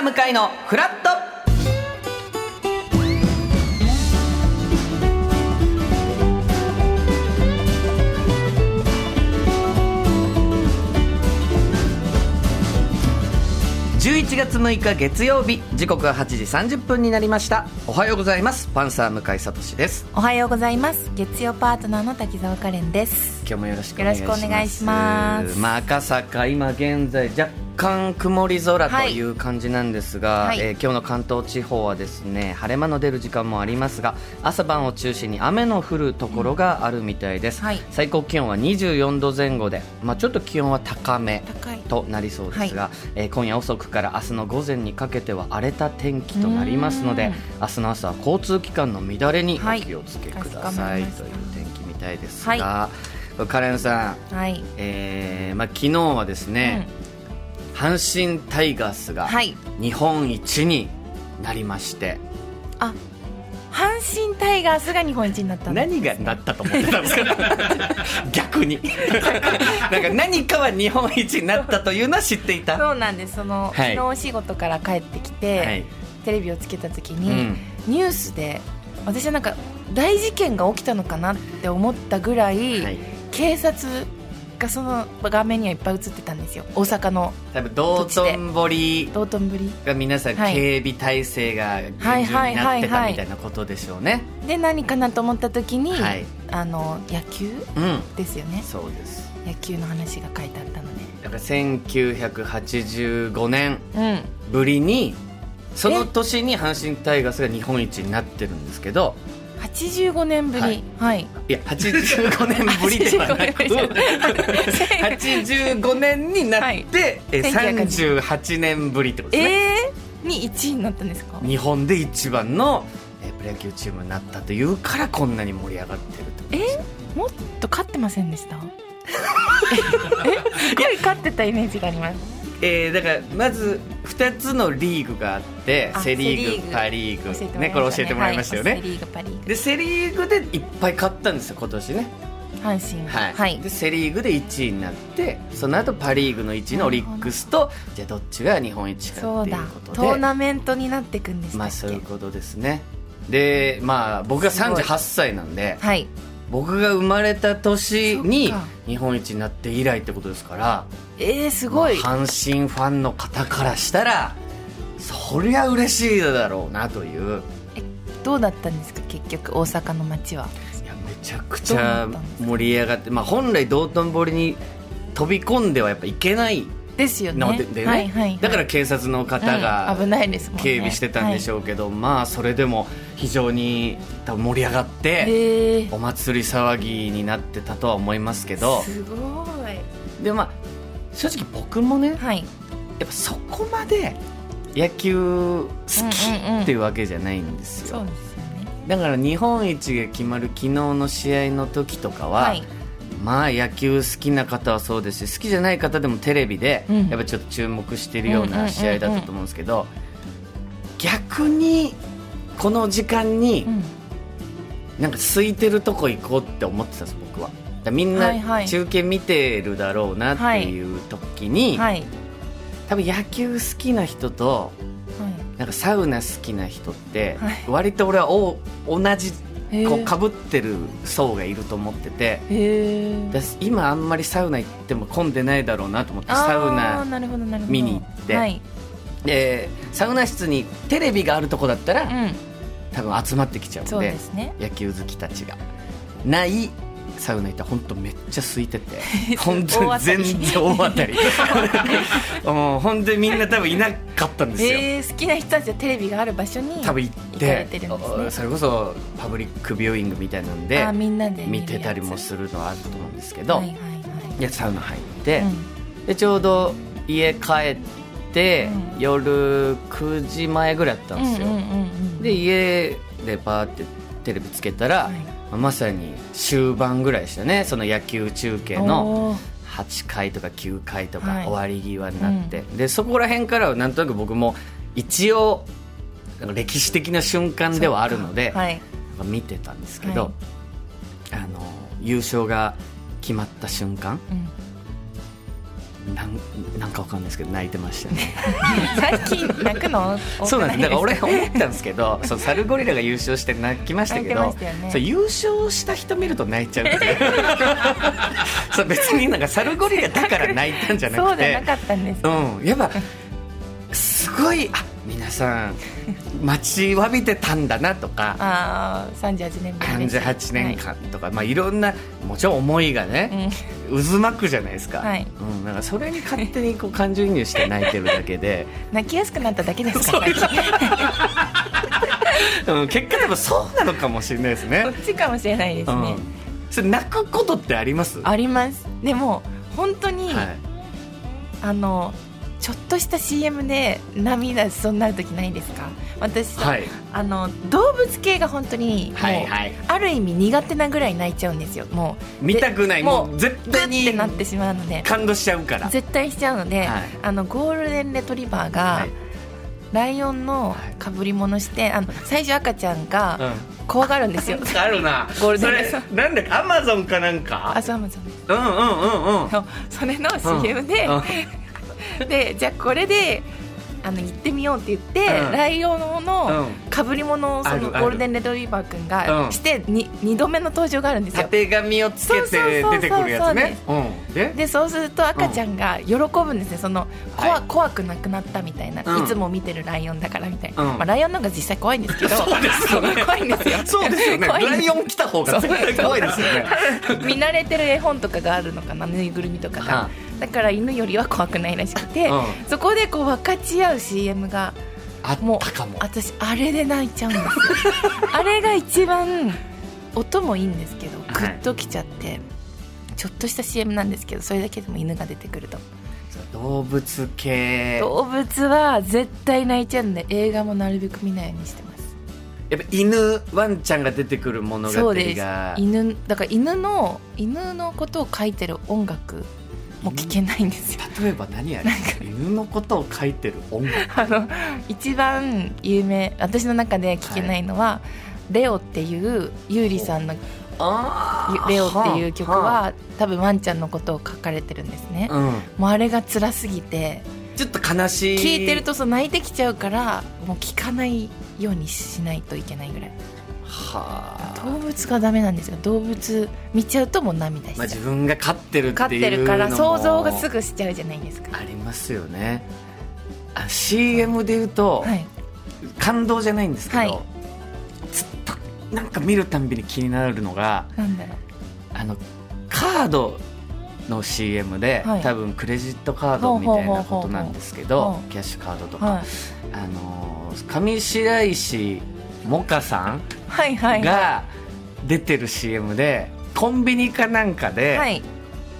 ー向かいのフラット。11月6日月曜日時刻は8時30分になりました。おはようございます。パンサー向井聡です。おはようございます。月曜パートナーの滝沢カレンです。今日もよろしくお願いします。よろしくお願いします。まあ、赤坂今現在若干曇り空とい。う感じなんですが、はい。えー今日の関東地方はですね晴れ間の出る時間もありますが朝晩を中心に雨の降るところがあるみたいです、はい。最高気温は24度前後で、まあ、ちょっと気温は高めとなりそうですが、えー今夜遅くから明日の午前にかけては荒れた天気となりますのでうん。明日の朝は交通機関の乱れにおはい気をつけください、という天気みたいですはが、カレンさん、はい、えーまあ、昨日はですね、阪神タイガースがはい。日本一になりまして、あ阪神タイガースが日本一になったんです何がなったと思ってたんですか？逆に。なんか何かは日本一になったというのは知っていた。そうなんです。その、はい。昨日お仕事から帰ってきて、はい。テレビをつけた時うに、ん。ニュースで私はなんか大事件が起きたのかなって思ったぐらい、はい、警察がその画面にはいっぱい映ってたんですよ。大阪の多分道頓堀道頓堀が皆さんはい。警備体制が厳重になってたみたいなことでしょうね。で何かなと思った時に、はい。あの野球うん。ですよね。そうです。野球の話が書いてあったので。だから1985年うん。ぶりにその年に阪神タイガースが日本一になってるんですけど85年ぶり。はい。はい、いや85年ぶりではなく85年になって、はい。え1980 38年ぶりってことですね、えー、に1位になったんですか？日本で一番の、えープロ野球チームになったというからこんなに盛り上がってるってことですよ。もっと勝ってませんでした？え？すごい勝ってたイメージがありますえーだからまず2つのリーグがあってあセ・リーグパ・リーグ。ね。これ教えてもらいましたよね、はいセリーグパリーグ。でセ・リーグでいっぱい勝ったんですよ今年ね。阪神はい、はい。でセ・リーグで1位になってその後パ・リーグの1位のオリックスとじゃあどっちが日本一かっていそうことで。トーナメントになっていくんでしたっけ、まあそういうことですね。でまあ僕がすごい38歳なんではい僕が生まれた年に日本一になって以来ってことですからえー、すごい、まあ阪神ファンの方からしたらそりゃ嬉しいだろうなという。どうだったんですか結局大阪の街は？いやめちゃくちゃ盛り上がって、まあ、本来道頓堀に飛び込んではやっぱいけないですよね。のででね、はいはい。はい、だから警察の方がうん危ないですね。警備してたんでしょょうけど、まあそれでも非常に多分盛り上がって、お祭り騒ぎになってたとは思いますけど。すごい。でまあ正直僕もねはい。やっぱそこまで野球好きっていうわけじゃないんですよ、そうですよね。だから日本一が決まる昨日の試合の時とかは、はいまあ野球好きな方はそうですし好きじゃない方でもテレビでうん。やっぱちょっと注目してるようなん試合だったと思うんですけど逆にこの時間にうん。なんか空いてるとこ行こうって思ってたんです僕は。みんない中継見てるだろうなっていう時に、はい。多分野球好きな人とはなんかサウナ好きな人ってはい。割と俺はお同じいこうかぶってる層がいると思ってて。今あんまりサウナ行っても混んでないだろうなと思ってサウナ見に行って。はい。でサウナ室にテレビがあるとこだったら、うん。多分集まってきちゃうんでね。野球好きたちが。ないサウナ行ったら本当めっちゃ空いてて。本当に全り。然大当たり。もう本当にみんな多分いなかったんですよ、えー、好きな人たちはテレビがある場所に多分行って。ね。それこそパブリックビューイングみたいなんであみんなで見てたりもるするのはあると思うんですけけど、はいはいサウナ入って、うん。でちょうど家帰って、うん。夜9時前ぐらいだったんですよ、で家でバーってテレビつけたら、はいまさに終盤ぐらいでしたね。その野球中継のおー。8回とか9回とかはい。終わり際になって、でそこら辺からはなんとなく僕も一応歴史的な瞬間ではあるので、はい。見てたんですけど、はい。あの優勝が決まった瞬間うんなんなんかわかんないですけど泣いてましたね。最近泣くの？そうなんです。だから俺思ったんですけどそうサルゴリラが優勝して泣きましたけどね。そう優勝した人見ると泣いちゃう そう別になんかサルゴリラだから泣いたんじゃなくて。そうじゃなかったんですうん、やっぱすごいあ皆さん待ちわびてたんだなとかああ38年分です38年間とか、い。まあ、いろんなもちろん思いがね、渦巻くじゃないですか,、はい。うん、だからそれに勝手にこう感情移入して泣いてるだけで、泣きやすくなっただけですか うん、結果でもそうなのかもしれないですね。こっちかもしれないですね、うん、それ泣くことってあります？あります。でも本当に、はい、あのちょっとした CM で涙しそうになる時ないですか？私さ、はい。あの動物系が本当にもう、はい。はいある意味苦手なぐらい泣いちゃうんですよ。もう見たくない。でもう絶グ対にッてなってしまうので。感動しちゃうから。絶対しちゃうので、はい。あのゴールデンレトリバーが、はい。ライオンのかぶり物してあの最初赤ちゃんがうん。怖がるんですよ、あるな。ゴールデンそレトれなんだっけ？アマゾンかなんか。あそうそうそううんうんうん。うんそれの CM で、うんでじゃあこれであの行ってみようって言って、うん。ライオンのうん。かぶり物をそのゴールデンレトリバー君うんがしてに2度目の登場があるんですよ。たてがみをつけて出てくるやつね。うんででそうすると赤ちゃんが喜ぶんですね。その怖,、はい。怖くなくなったみたいな、うん。いつも見てるライオンだからみたいな、うん。まあ、ライオンの方が実際怖いんですけどそうですよね。怖いんですよ。そうですよね。ライオン来た方が絶対怖いですよね。見慣れてる絵本とかがあるのかなぬいぐるみとかが、はだから犬よりは怖くないらしくて、うん。そこでこう分かち合う CM があも。う私あれで泣いちゃうんですよ。あれが一番音もいいんですけどグッときちゃって、ちょっとした CM なんですけどそれだけでも犬が出てくると。動物系。動物は絶対泣いちゃうんで映画もなるべく見ないようにしてます。やっぱ犬ワンちゃんが出てくる物語そうです。が犬だから犬の犬のことを書いてる音楽も聞けないんですよ。例えば何やる犬のことを書いてる音楽。あの一番有名私の中で聞けないのは、レオっていう優里さんのあ「レオ」っていう曲は多分ワンちゃんのことを書かれてるんですね、うん。もうあれが辛すぎてちょっと悲しい。聞いてるとそう泣いてきちゃうからもう聞かないようにしないといけないぐらい。はあ。動物がダメなんですよ。動物見ちゃうともう涙しちゃう、まあ自分が飼ってるっていうのも。飼ってるから想像がすぐしちゃうじゃないですか。ありますよね。あ CM で言うと、はい。感動じゃないんですけど、はいなんか見るたんびに気になるのがなんだろう。あのカードの CM で、はい。多分クレジットカードみたいなことなんですけどキャッシュカードとか、はい。あのー上白石萌歌さんはいはい。が出てる CM でコンビニかなんかで、はい。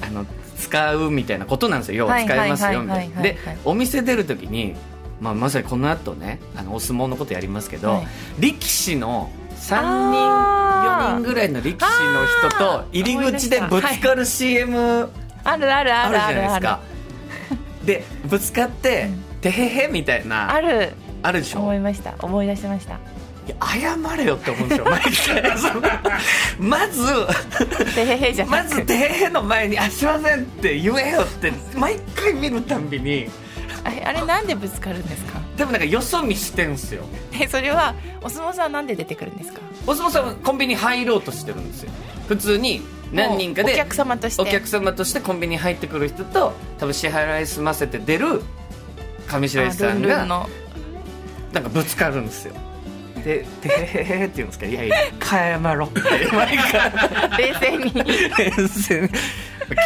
あの使うみたいなことなんですよ。要ははい使えますよみたはいいなでお店出るときに、まあ、まさにこの後ねあのお相撲のことやりますけど、はい。力士の3人あー。4人ぐらいの力士の人と入り口でぶつかる CM あるあるああるじゃる。あるあるないですか。でぶつかって「てへへ」みたいなある。あるでしょ？思いました。思い出しました。謝れよって思うんですよ毎回。まずてへへじゃまず「てへへ」の前に「あすいません」って言えよって毎回見るたんびに。あれあれなんでぶつかるんですか？でもなんかよそ見してんすよ。えそれはお相撲さんはなんで出てくるんですか？お相撲さんはコンビニ入ろうとしてるんですよ。普通に何人かでお客様として。お客様としてコンビニに入ってくる人と多分支払い済ませて出る上白石さんがの。なんかぶつかるんですよ。で「てへへへ」って言うんですけど「いやいや帰まろ」って冷静に。冷静に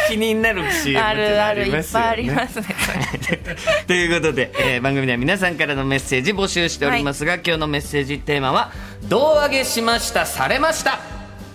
気になる CM あるあるいっぱいありねますね。ということで、えー番組では皆さんからのメッセージ募集しておりますが、今日のメッセージテーマは「胴上げしましたされました」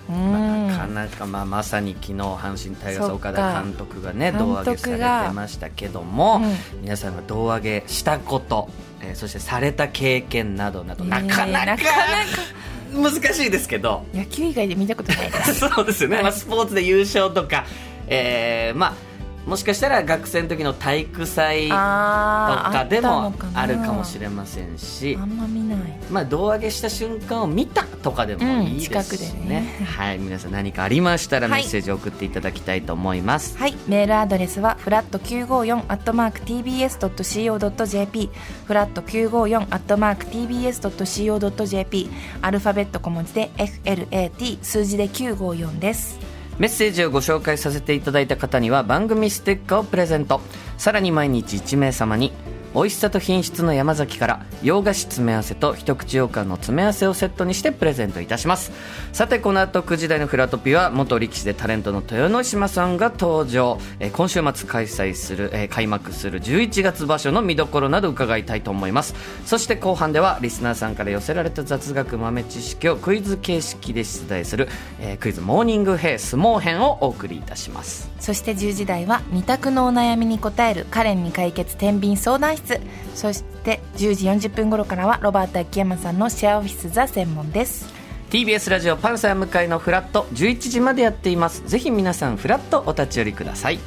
うーんなかなか、まあ、まさに昨日阪神タイガース岡田監督がね監胴上げされてましたけども、うん。皆さんが胴上げしたこと、えーそしてされた経験などなど、なかなかなかな難しいですけど。野球以外で見たことない そうですよね、はいまあ、スポーツで優勝とか、えーまあもしかしたら学生の時の体育祭とかでもあるかもしれませんしあんま見な。いまあ胴上げした瞬間を見たとかでもいいですしうん近くでね,、ねはい皆さん何かありましたらはい。メッセージを送っていただきたいと思います、はい。メールアドレスはフラット954アットマーク TBS.CO.JP フラット954アットマーク TBS.CO.JP アルファベット小文字で FLAT 数字で954ですメッセージをご紹介させていただいた方には番組ステッカーをプレゼント。さらに毎日1名様に美味しさと品質の山崎から洋菓子詰め合わせと一口羊羹の詰め合わせをセットにしてプレゼントいたします。さてこの後9時台のフラトピは元力士でタレントの豊ノ島さんが登場、えー今週末開催する、えー開幕する11月場所の見どころなど伺いたいと思います。そして後半ではリスナーさんから寄せられた雑学豆知識をクイズ形式で出題する、えークイズモーニングヘイ相撲編をお送りいたします。そして10時台は二択のお悩みに答えるカレンに解決天秤相談室。そして10時40分頃からはロバート秋山さんのシェアオフィスザ専門です。TBS ラジオパンサー向かいのフラット11時までやっています。ぜひ皆さんフラットお立ち寄りください。